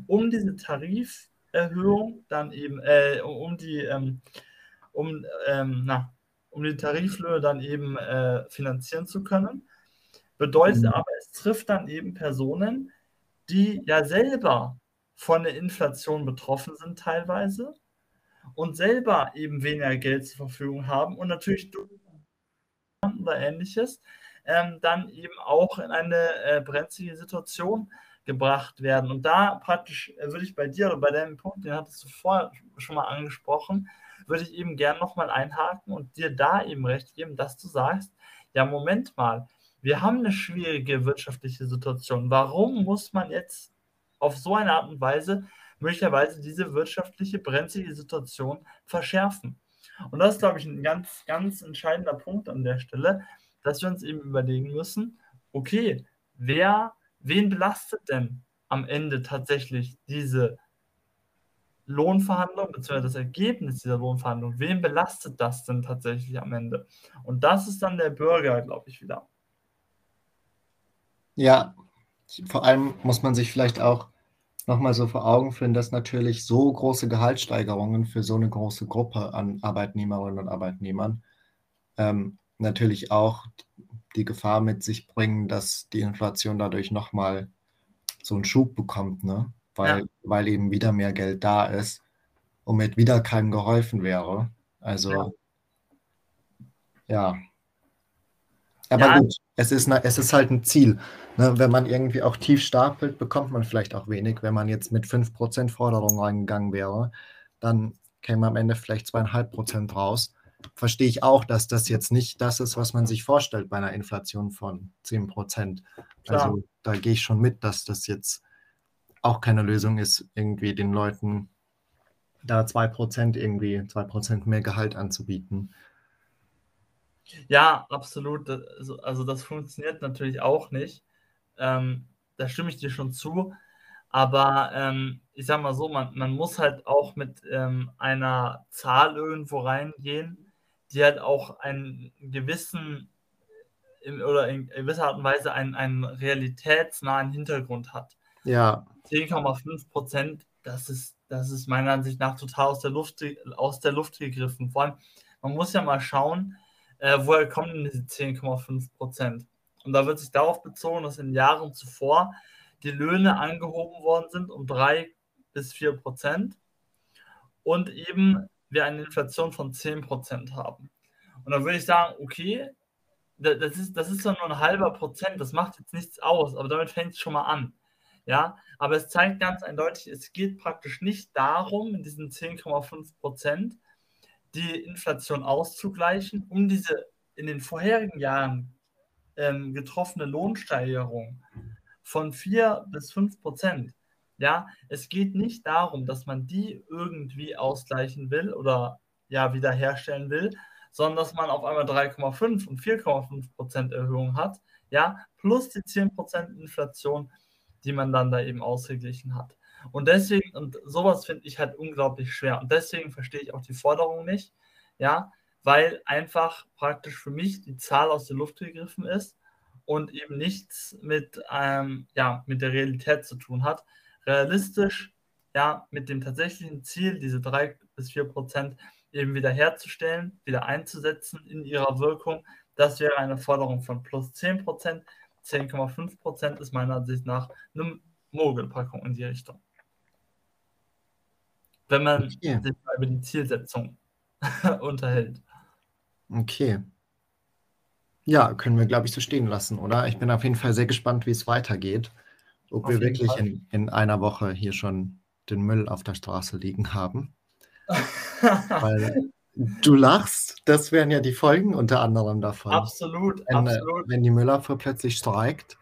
um diese Tariferhöhung dann eben, äh, um die, ähm, um, ähm, na, um die Tariflöhne dann eben äh, finanzieren zu können. Bedeutet mhm. aber, es trifft dann eben Personen, die ja selber von der Inflation betroffen sind teilweise und selber eben weniger Geld zur Verfügung haben und natürlich oder ähnliches ähm, dann eben auch in eine äh, brenzlige Situation gebracht werden. Und da praktisch äh, würde ich bei dir oder bei deinem Punkt, den hattest du vorher schon mal angesprochen, würde ich eben gern nochmal einhaken und dir da eben recht geben, dass du sagst, ja, Moment mal, wir haben eine schwierige wirtschaftliche Situation. Warum muss man jetzt auf so eine Art und Weise möglicherweise diese wirtschaftliche brenzlige Situation verschärfen. Und das ist, glaube ich, ein ganz, ganz entscheidender Punkt an der Stelle, dass wir uns eben überlegen müssen, okay, wer, wen belastet denn am Ende tatsächlich diese Lohnverhandlung, beziehungsweise das Ergebnis dieser Lohnverhandlung, wen belastet das denn tatsächlich am Ende? Und das ist dann der Bürger, glaube ich, wieder. Ja, vor allem muss man sich vielleicht auch nochmal so vor Augen führen, dass natürlich so große Gehaltssteigerungen für so eine große Gruppe an Arbeitnehmerinnen und Arbeitnehmern ähm, natürlich auch die Gefahr mit sich bringen, dass die Inflation dadurch nochmal so einen Schub bekommt, ne? weil, ja. weil eben wieder mehr Geld da ist und mit wieder keinem geholfen wäre. Also ja. ja. Aber ja. gut, es ist, es ist halt ein Ziel. Ne, wenn man irgendwie auch tief stapelt, bekommt man vielleicht auch wenig. Wenn man jetzt mit 5% Forderung reingegangen wäre, dann käme am Ende vielleicht 2,5% raus. Verstehe ich auch, dass das jetzt nicht das ist, was man sich vorstellt bei einer Inflation von 10%. Klar. Also da gehe ich schon mit, dass das jetzt auch keine Lösung ist, irgendwie den Leuten da 2% irgendwie 2% mehr Gehalt anzubieten. Ja, absolut. Also, also das funktioniert natürlich auch nicht. Ähm, da stimme ich dir schon zu. Aber ähm, ich sag mal so, man, man muss halt auch mit ähm, einer Zahl irgendwo reingehen, die halt auch einen gewissen oder in gewisser Art und Weise einen, einen realitätsnahen Hintergrund hat. Ja. 10,5 Prozent das ist, das ist meiner Ansicht nach total aus der Luft, aus der Luft gegriffen. Vor allem, man muss ja mal schauen, äh, woher kommen denn diese 10,5 Prozent? Und da wird sich darauf bezogen, dass in Jahren zuvor die Löhne angehoben worden sind um 3 bis 4 Prozent und eben wir eine Inflation von 10 Prozent haben. Und dann würde ich sagen, okay, das ist, das ist nur ein halber Prozent, das macht jetzt nichts aus, aber damit fängt es schon mal an. Ja, aber es zeigt ganz eindeutig, es geht praktisch nicht darum, in diesen 10,5 Prozent die Inflation auszugleichen, um diese in den vorherigen Jahren ähm, getroffene Lohnsteigerung von 4 bis 5 Prozent. Ja, es geht nicht darum, dass man die irgendwie ausgleichen will oder ja wiederherstellen will, sondern dass man auf einmal 3,5 und 4,5 Prozent Erhöhung hat, ja, plus die 10 Prozent Inflation, die man dann da eben ausgeglichen hat. Und deswegen, und sowas finde ich halt unglaublich schwer. Und deswegen verstehe ich auch die Forderung nicht, ja, weil einfach praktisch für mich die Zahl aus der Luft gegriffen ist und eben nichts mit, ähm, ja, mit der Realität zu tun hat. Realistisch, ja, mit dem tatsächlichen Ziel, diese drei bis vier Prozent eben wieder herzustellen, wieder einzusetzen in ihrer Wirkung, das wäre eine Forderung von plus 10 Prozent. 10,5 Prozent ist meiner Ansicht nach eine Mogelpackung in die Richtung. Wenn man okay. sich mal über die Zielsetzung unterhält. Okay. Ja, können wir, glaube ich, so stehen lassen, oder? Ich bin auf jeden Fall sehr gespannt, wie es weitergeht. Ob auf wir wirklich in, in einer Woche hier schon den Müll auf der Straße liegen haben. Weil du lachst, das wären ja die Folgen unter anderem davon. Absolut, wenn, äh, absolut. Wenn die Müllabfuhr plötzlich streikt,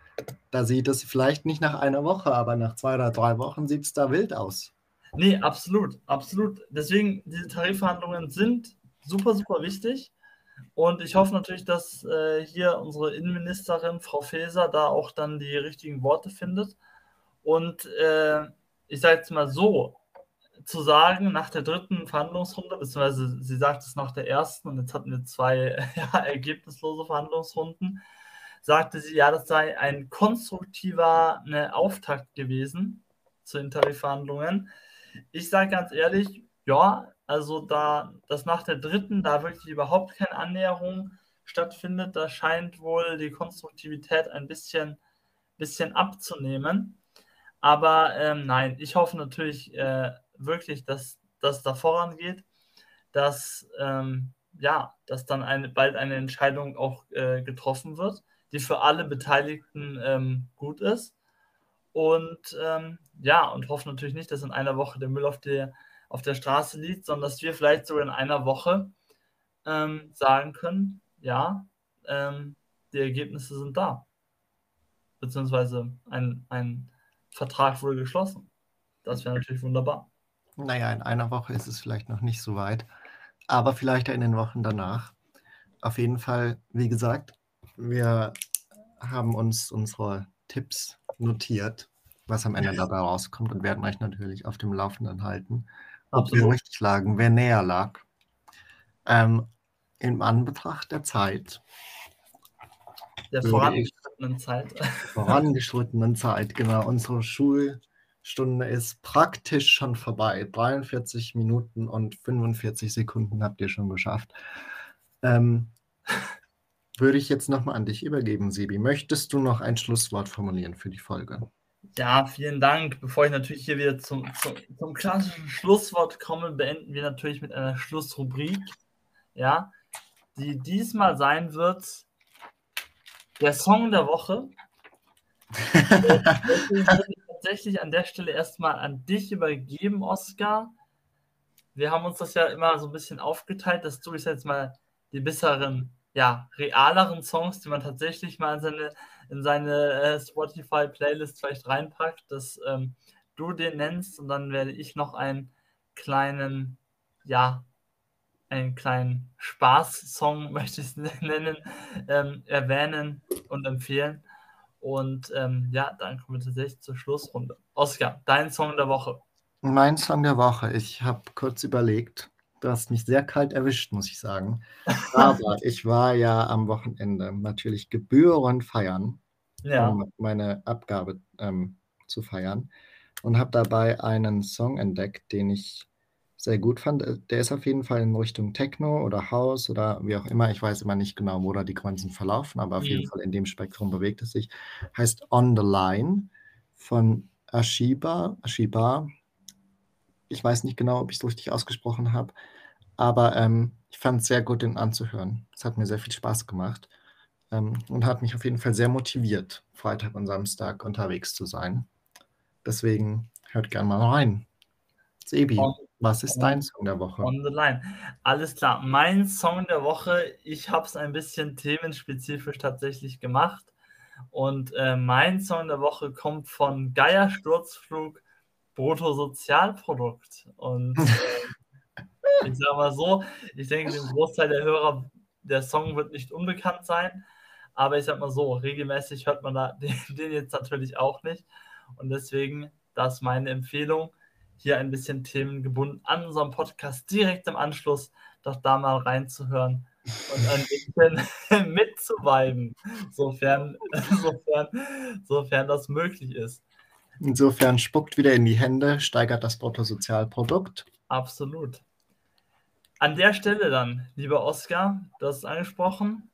da sieht es vielleicht nicht nach einer Woche, aber nach zwei oder drei Wochen sieht es da wild aus. Nee, absolut, absolut. Deswegen, diese Tarifverhandlungen sind super, super wichtig. Und ich hoffe natürlich, dass äh, hier unsere Innenministerin, Frau Faeser, da auch dann die richtigen Worte findet. Und äh, ich sage jetzt mal so, zu sagen, nach der dritten Verhandlungsrunde, beziehungsweise sie sagt es nach der ersten und jetzt hatten wir zwei ja, ergebnislose Verhandlungsrunden, sagte sie, ja, das sei ein konstruktiver ne, Auftakt gewesen zu den Tarifverhandlungen. Ich sage ganz ehrlich, ja, also da, dass nach der dritten da wirklich überhaupt keine Annäherung stattfindet, da scheint wohl die Konstruktivität ein bisschen, bisschen abzunehmen. Aber ähm, nein, ich hoffe natürlich äh, wirklich, dass das da vorangeht, dass, ähm, ja, dass dann eine, bald eine Entscheidung auch äh, getroffen wird, die für alle Beteiligten ähm, gut ist. Und ähm, ja, und hoffe natürlich nicht, dass in einer Woche der Müll auf der auf der Straße liegt, sondern dass wir vielleicht sogar in einer Woche ähm, sagen können, ja, ähm, die Ergebnisse sind da. Beziehungsweise ein, ein Vertrag wurde geschlossen. Das wäre natürlich wunderbar. Naja, in einer Woche ist es vielleicht noch nicht so weit, aber vielleicht in den Wochen danach. Auf jeden Fall, wie gesagt, wir haben uns unsere Tipps notiert, was am Ende dabei rauskommt und werden euch natürlich auf dem Laufenden halten ob wir richtig lagen, wer näher lag. Ähm, Im Anbetracht der Zeit. Der vorangeschrittenen Zeit. Vorangeschrittenen Zeit, genau. Unsere Schulstunde ist praktisch schon vorbei. 43 Minuten und 45 Sekunden habt ihr schon geschafft. Ähm, würde ich jetzt nochmal an dich übergeben, Sibi. Möchtest du noch ein Schlusswort formulieren für die Folge? Ja, vielen Dank. Bevor ich natürlich hier wieder zum, zum, zum klassischen Schlusswort komme, beenden wir natürlich mit einer Schlussrubrik, ja, die diesmal sein wird der Song der Woche. ich würde tatsächlich an der Stelle erstmal an dich übergeben, Oskar. Wir haben uns das ja immer so ein bisschen aufgeteilt, dass du jetzt mal die besseren, ja, realeren Songs, die man tatsächlich mal in seine in seine äh, Spotify-Playlist vielleicht reinpackt, dass ähm, du den nennst und dann werde ich noch einen kleinen, ja, einen kleinen Spaß-Song, möchte ich es nennen, ähm, erwähnen und empfehlen. Und ähm, ja, dann kommen wir tatsächlich zur Schlussrunde. Oskar, dein Song der Woche. Mein Song der Woche. Ich habe kurz überlegt. Du hast mich sehr kalt erwischt, muss ich sagen. Aber ich war ja am Wochenende natürlich gebührend feiern, ja. um meine Abgabe ähm, zu feiern. und habe dabei einen Song entdeckt, den ich sehr gut fand. Äh, der ist auf jeden Fall in Richtung Techno oder House oder wie auch immer. Ich weiß immer nicht genau, wo da die Grenzen verlaufen, aber auf jeden Mhm. Fall in dem Spektrum bewegt es sich. Heißt On the Line von Ashiba. Ashiba. Ich weiß nicht genau, ob ich es richtig ausgesprochen habe, aber ähm, ich fand es sehr gut, den anzuhören. Es hat mir sehr viel Spaß gemacht ähm, und hat mich auf jeden Fall sehr motiviert, Freitag und Samstag unterwegs zu sein. Deswegen hört gerne mal rein. Sebi, On- was ist on- dein Song der Woche? On the line. Alles klar. Mein Song der Woche, ich habe es ein bisschen themenspezifisch tatsächlich gemacht. Und äh, mein Song der Woche kommt von Geier Sturzflug Bruttosozialprodukt. Und äh, ich sage mal so, ich denke, dem Großteil der Hörer, der Song wird nicht unbekannt sein. Aber ich sag mal so, regelmäßig hört man da den, den jetzt natürlich auch nicht. Und deswegen, das ist meine Empfehlung, hier ein bisschen themengebunden an unserem Podcast direkt im Anschluss doch da mal reinzuhören und ein bisschen mitzuweiben, sofern, sofern, sofern das möglich ist. Insofern spuckt wieder in die Hände, steigert das Bruttosozialprodukt. Absolut. An der Stelle dann, lieber Oskar, du hast es angesprochen,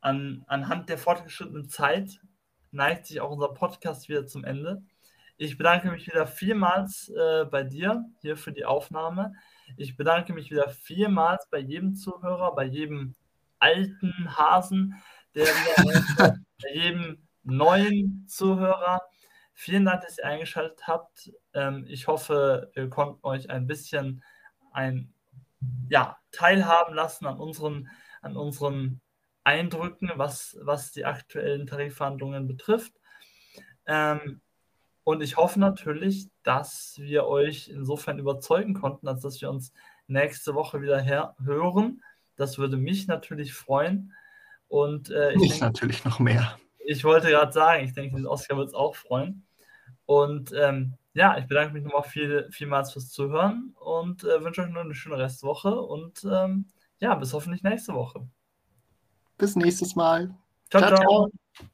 an, anhand der fortgeschrittenen Zeit neigt sich auch unser Podcast wieder zum Ende. Ich bedanke mich wieder vielmals äh, bei dir hier für die Aufnahme. Ich bedanke mich wieder vielmals bei jedem Zuhörer, bei jedem alten Hasen, der bei jedem neuen Zuhörer. Vielen Dank, dass ihr eingeschaltet habt. Ähm, ich hoffe, wir konnten euch ein bisschen ein, ja, teilhaben lassen an unseren, an unseren Eindrücken, was, was die aktuellen Tarifverhandlungen betrifft. Ähm, und ich hoffe natürlich, dass wir euch insofern überzeugen konnten, als dass wir uns nächste Woche wieder her hören. Das würde mich natürlich freuen. Und äh, ich, Mich denke, natürlich noch mehr. Ich wollte gerade sagen, ich denke, den Oscar wird es auch freuen. Und ähm, ja, ich bedanke mich nochmal viel, vielmals fürs Zuhören und äh, wünsche euch noch eine schöne Restwoche und ähm, ja, bis hoffentlich nächste Woche. Bis nächstes Mal. ciao. Ciao, ciao. ciao.